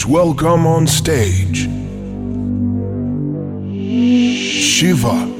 Please welcome on stage Shiver.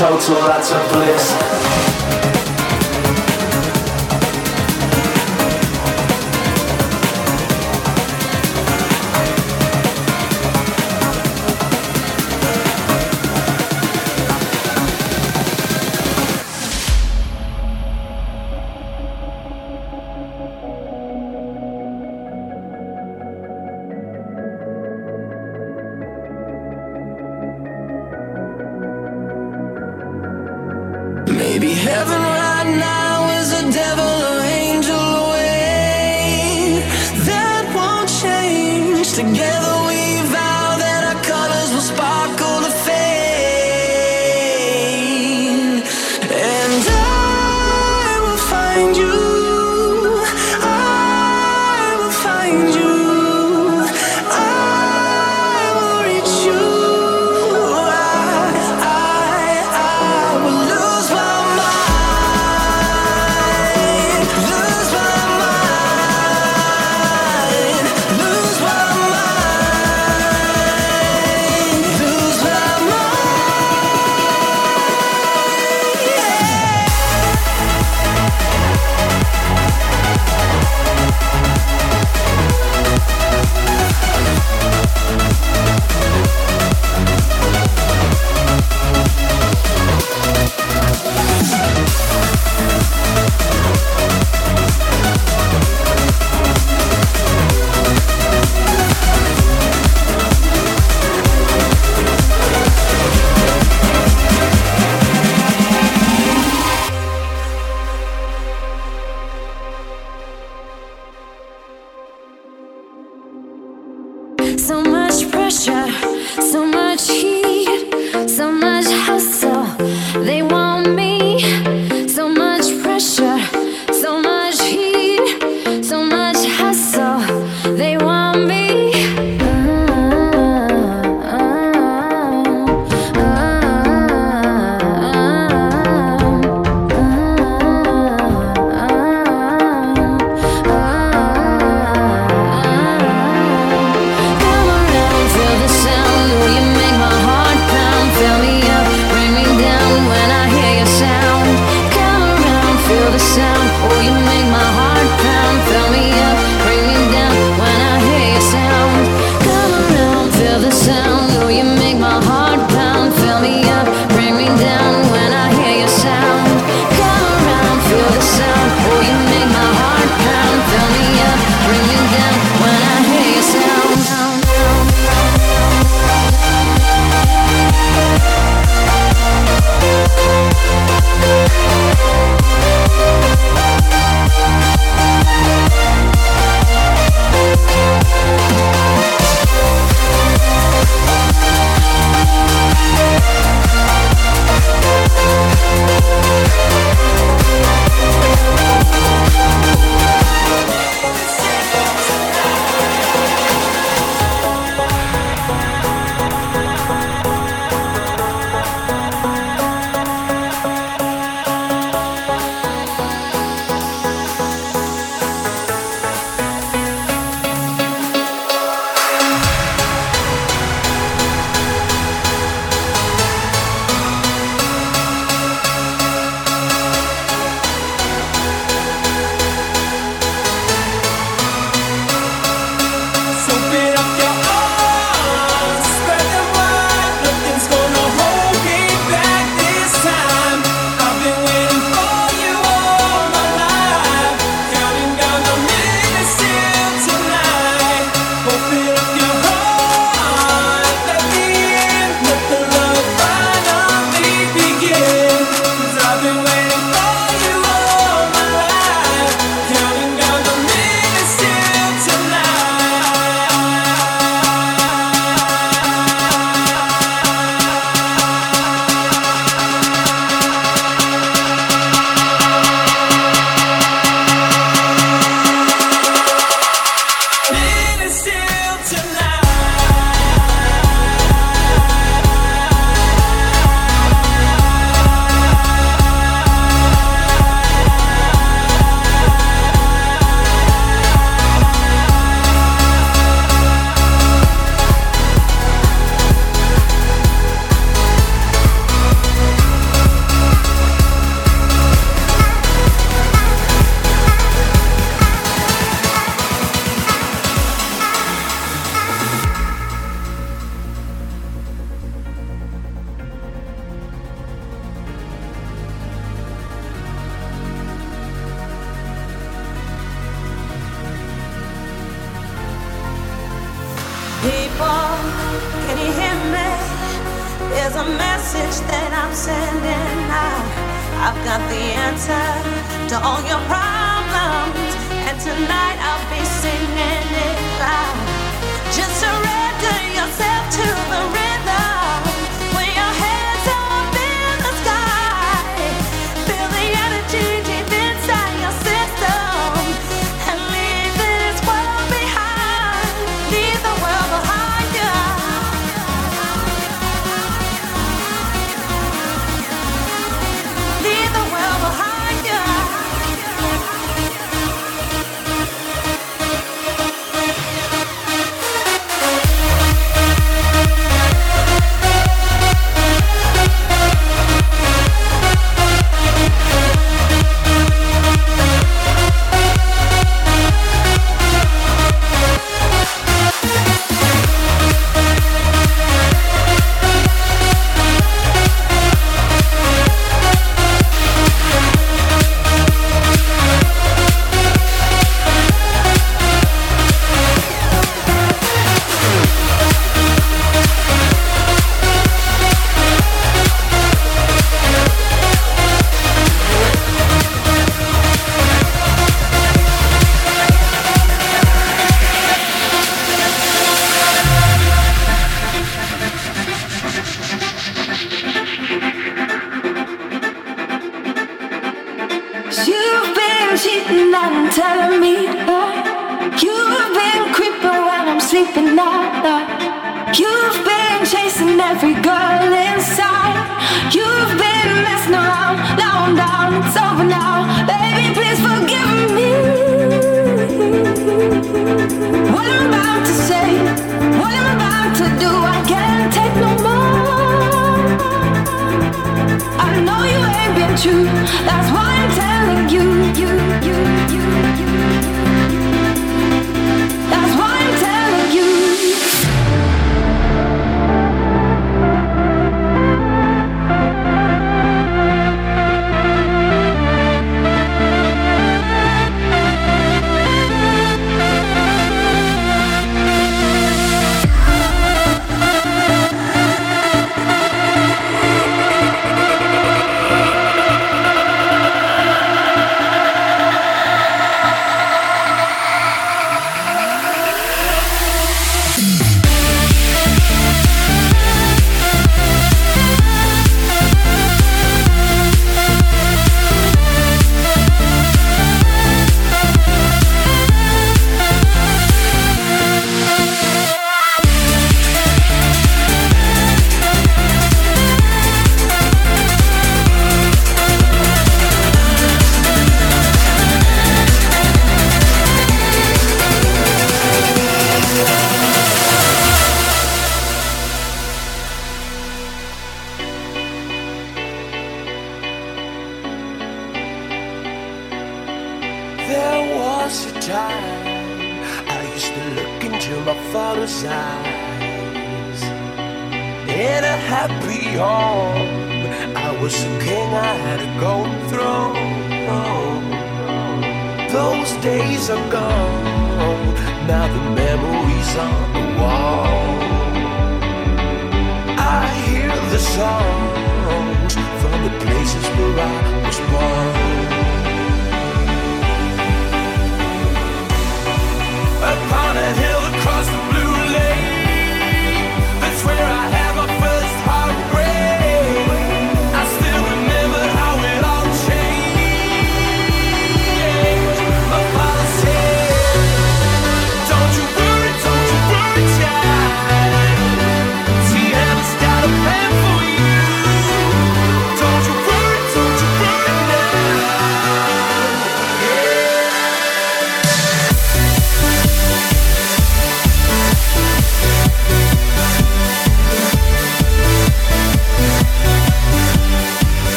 Total utter bliss.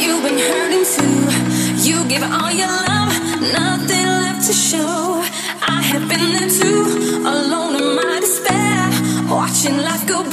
you've been hurting too. You give all your love, nothing left to show. I have been there too, alone in my despair, watching life go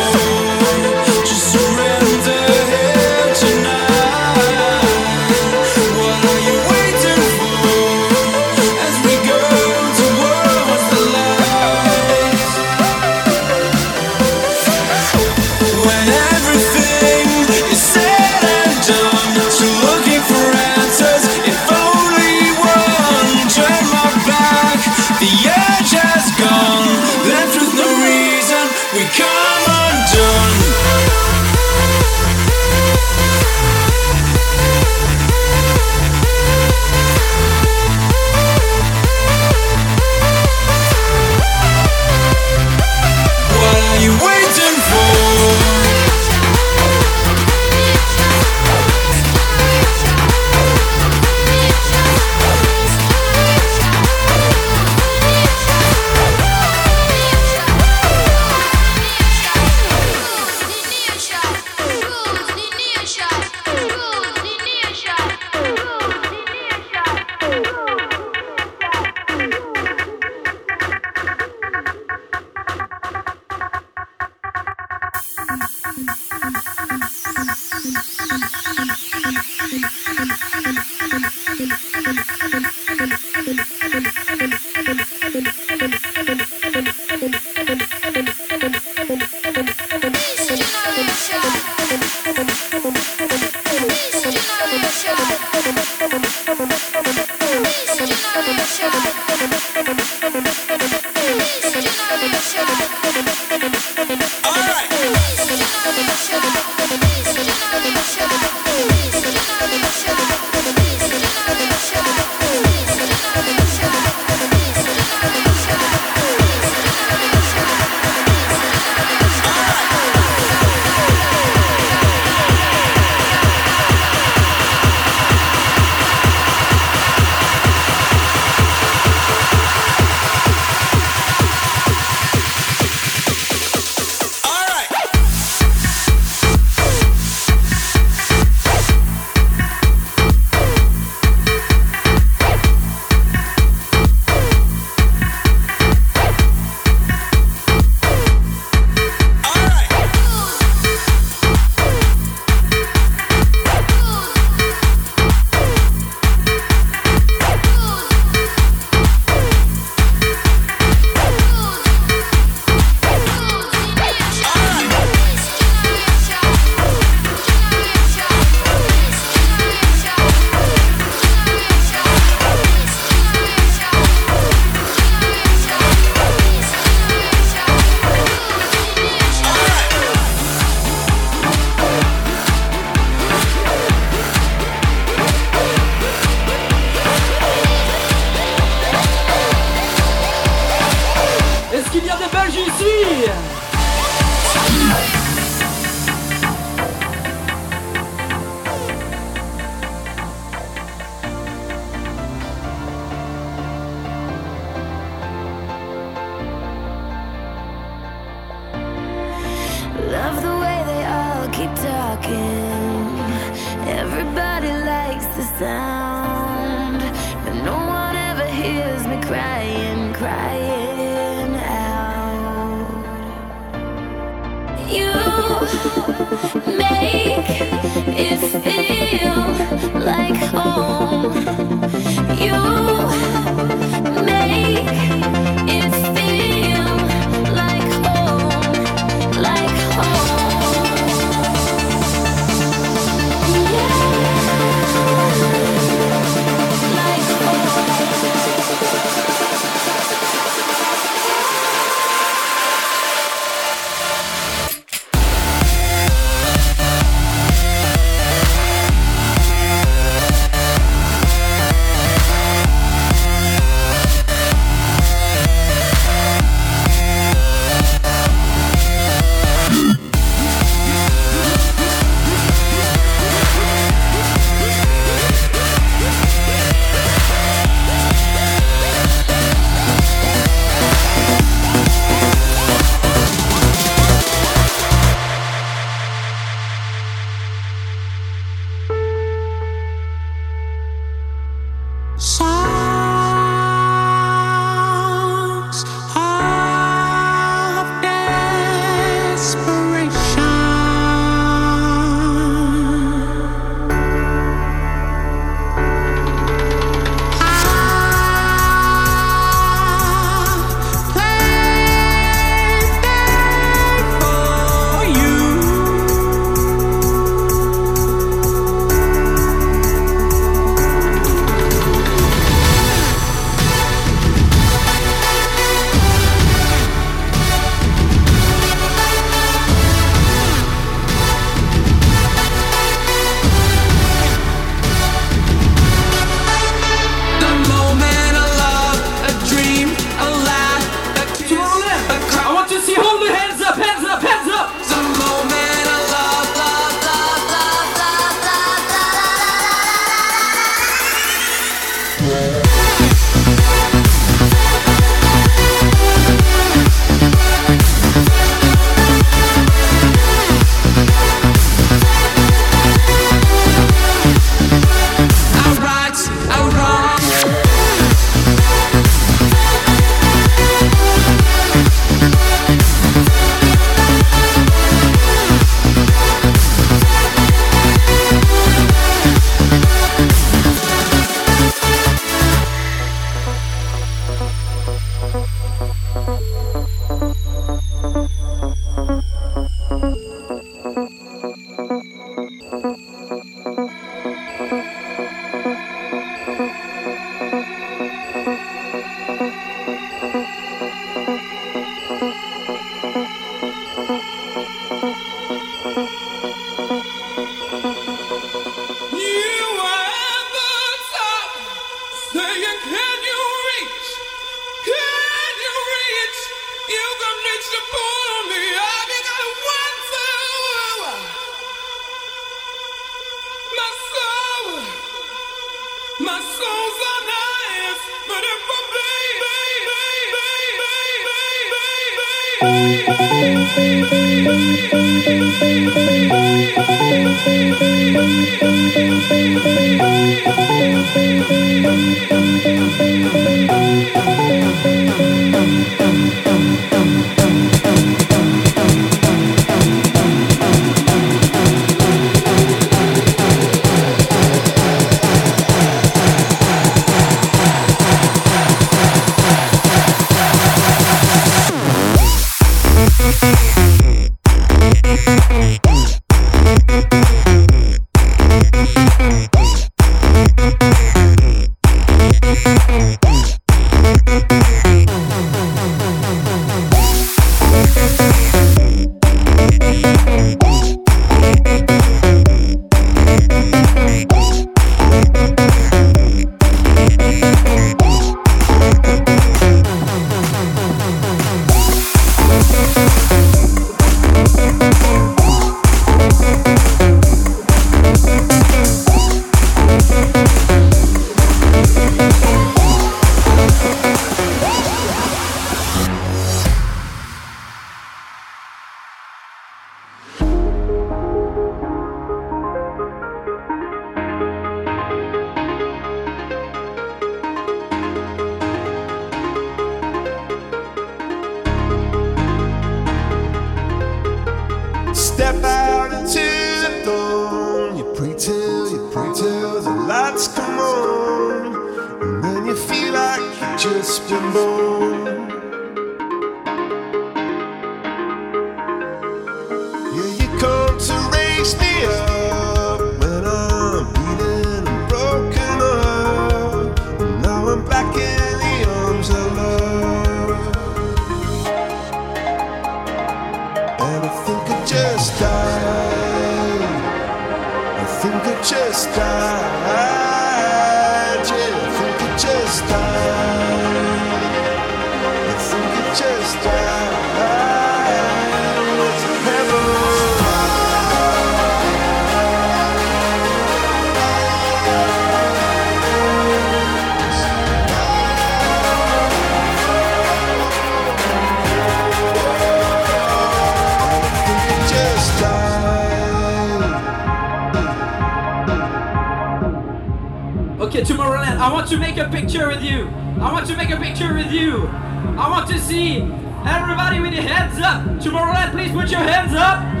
Tomorrowland. I want to make a picture with you. I want to make a picture with you. I want to see everybody with your hands up. Tomorrowland, please put your hands up.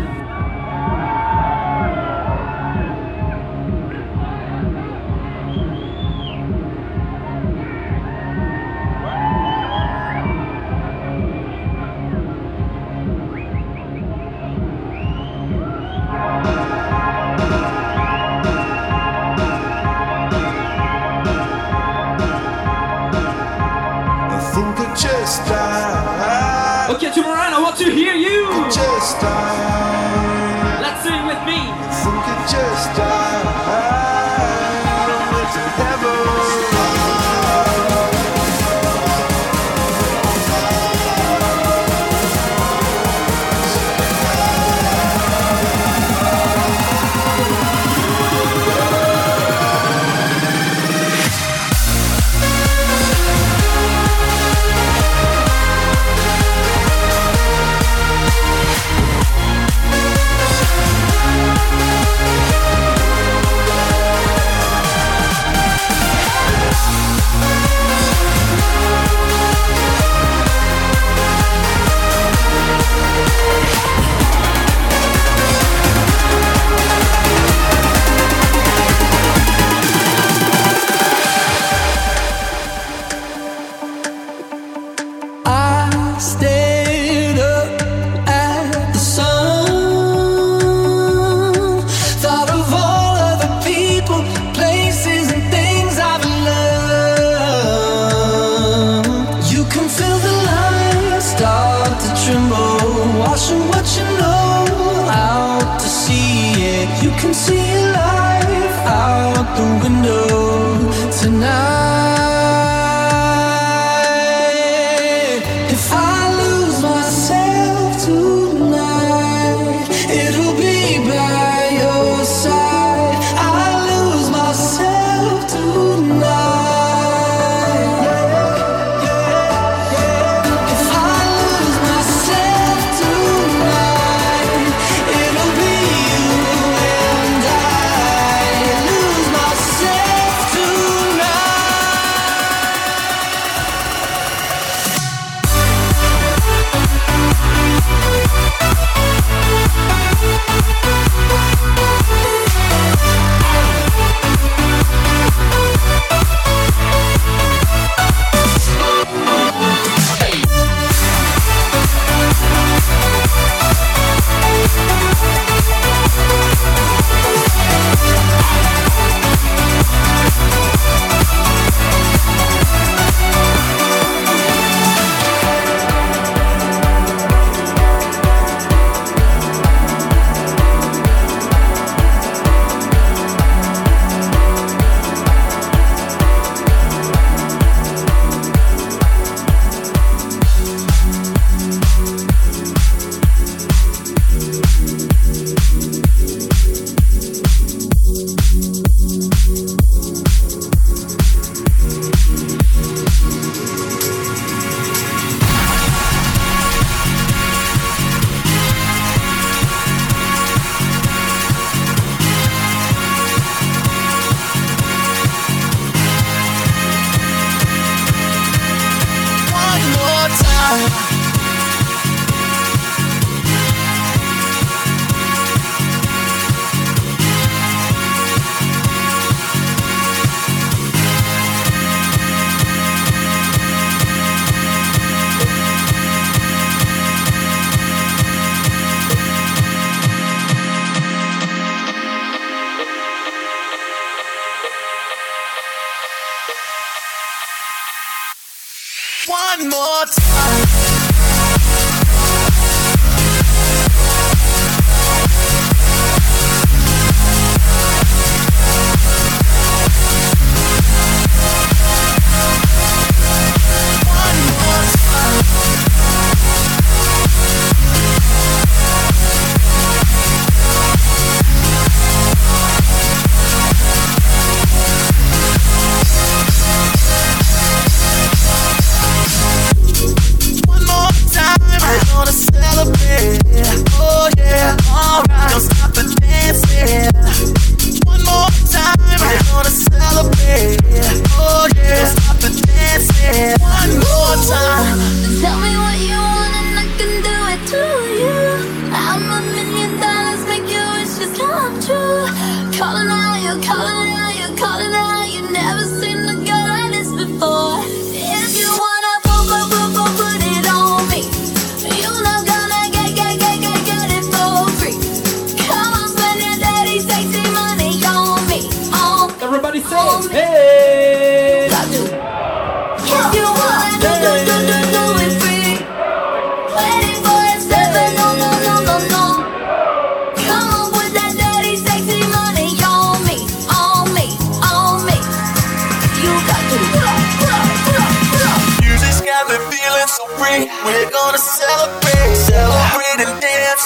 see life out the window tonight.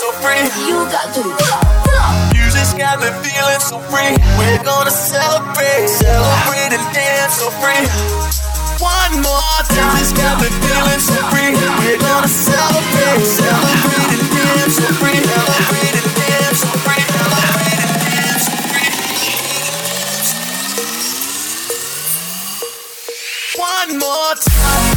so free. You got to. Music's got me feeling so free. We're gonna celebrate, celebrate and dance so free. One more time. Music's got me feeling so free. We're gonna celebrate, celebrate and dance so free. Celebrate and dance so free. Celebrate and dance so free. One more time.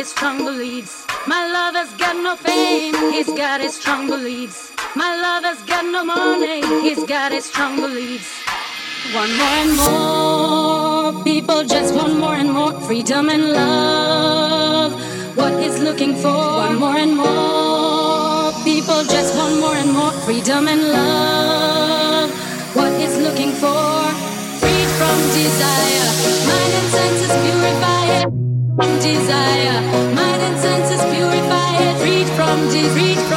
his strong beliefs. My lover's got no fame, he's got his strong beliefs. My lover's got no money, he's got his strong beliefs. One more and more people just want more and more freedom and love. What is looking for? One more and more people just want more and more freedom and love. What is looking for? Freed from desire, mind and senses desire. Mind and senses purify it. Read from, desire.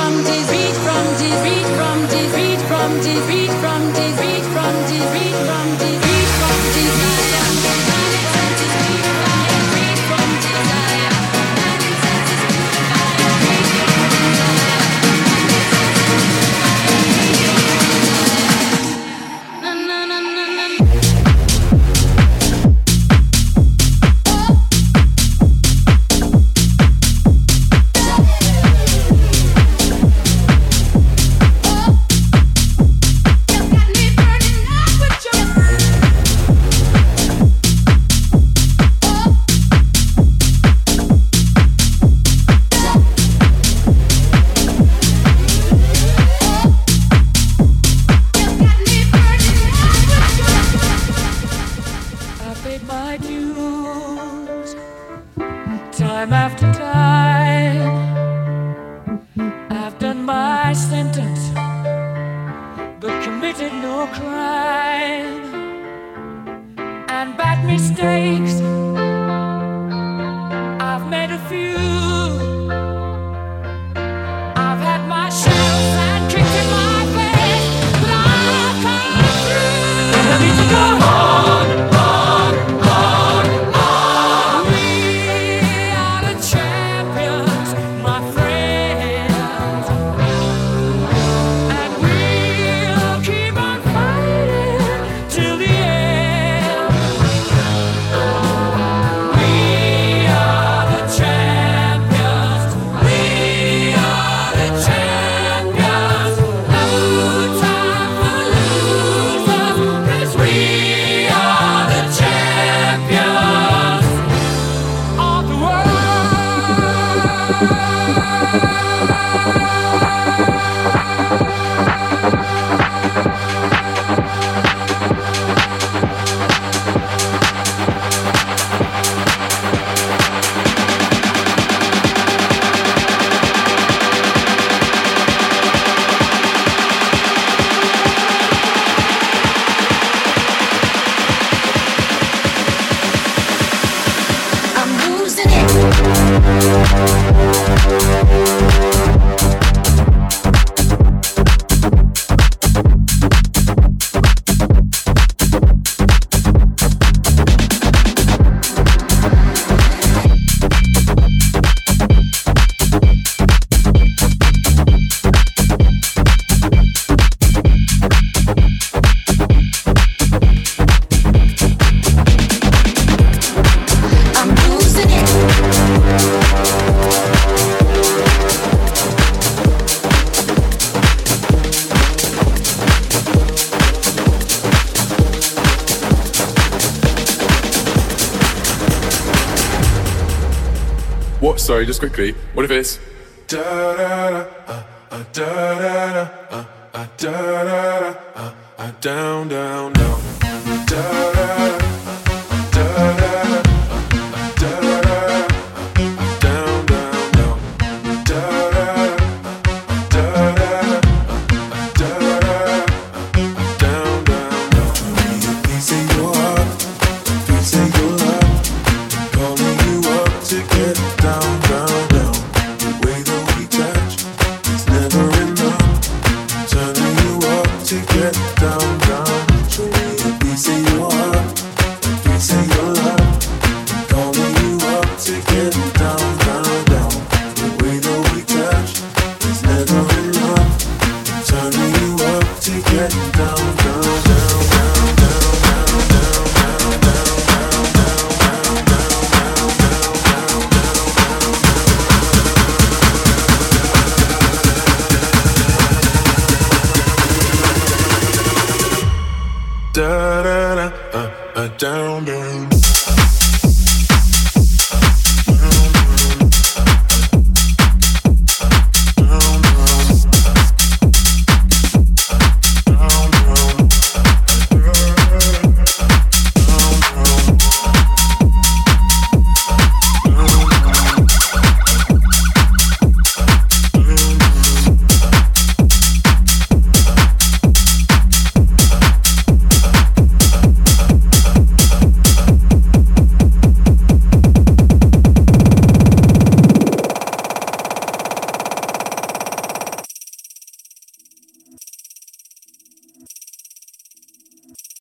Sorry, just quickly. What if it's uh, uh, uh, down down da da da